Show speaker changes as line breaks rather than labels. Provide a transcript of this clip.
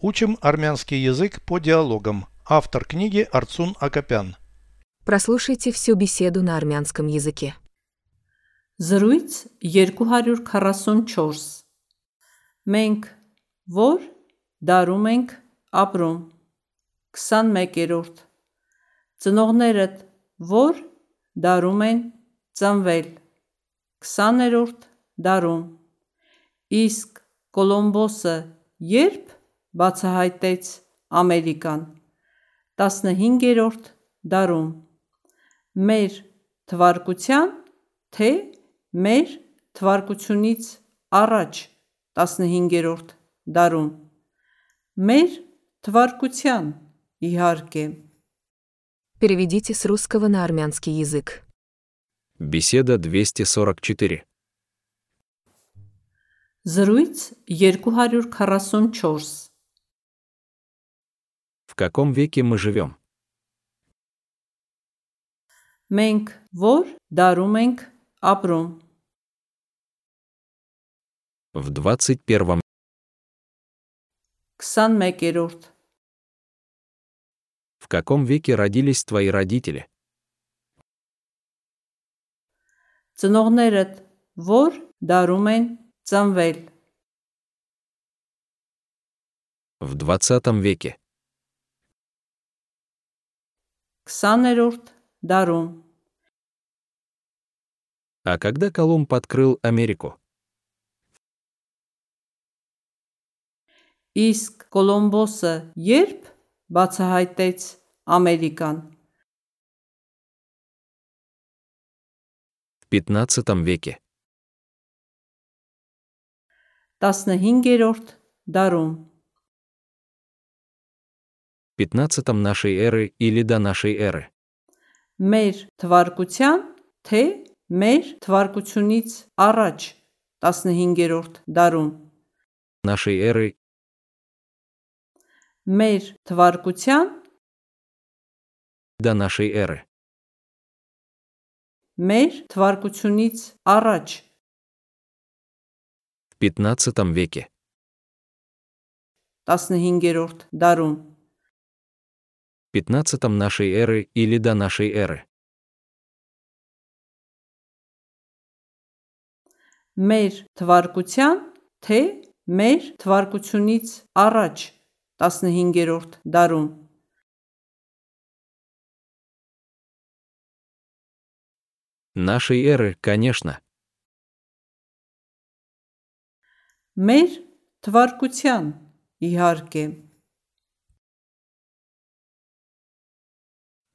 Учим армянский язык по диалогам. Автор книги Арцун Акопян.
Прослушайте всю беседу на армянском языке.
Զրույց 244 Մենք որ դարում ենք ապրում 21-րդ Ծնողներդ որ դարում են ծնվել 20-րդ դարում Իսկ Կոլոմբոսը երբ բացահայտեց Ամերիկան 15-րդ դարում Մեր թվարկության թե մեր թվարկությունից առաջ 15-րդ դարում Մեր թվարկության իհարկե
Переведите с русского на армянский язык.
Беседа 244.
Զրույց 244
В каком веке мы живем?
Մենք որ դարում ենք ապրում
В 21
21-րդ
В каком веке родились твои родители?
Ծնողներդ որ դարում են ծնվել
В 20 веке.
20-րդ դարում
А когда Колумб открыл Америку?
Իսկ Կոլոմբոսը երբ բացահայտեց Ամերիկան
В 15 веке.
15-րդ դարում
15 нашей эры или до нашей эры.
մեր թվարկության թե մեր թվարկությունից առաջ 15-րդ դարում
Нашей эры
մեր թվարկության
до нашей эры.
մեր թվարկությունից առաջ
В 15 веке.
15-րդ դարում
15 нашей эры или до нашей эры.
մեր թվարկության թե մեր թվարկությունից առաջ 15-րդ դարում
Нашей эры, конечно.
մեր թվարկության իհարկե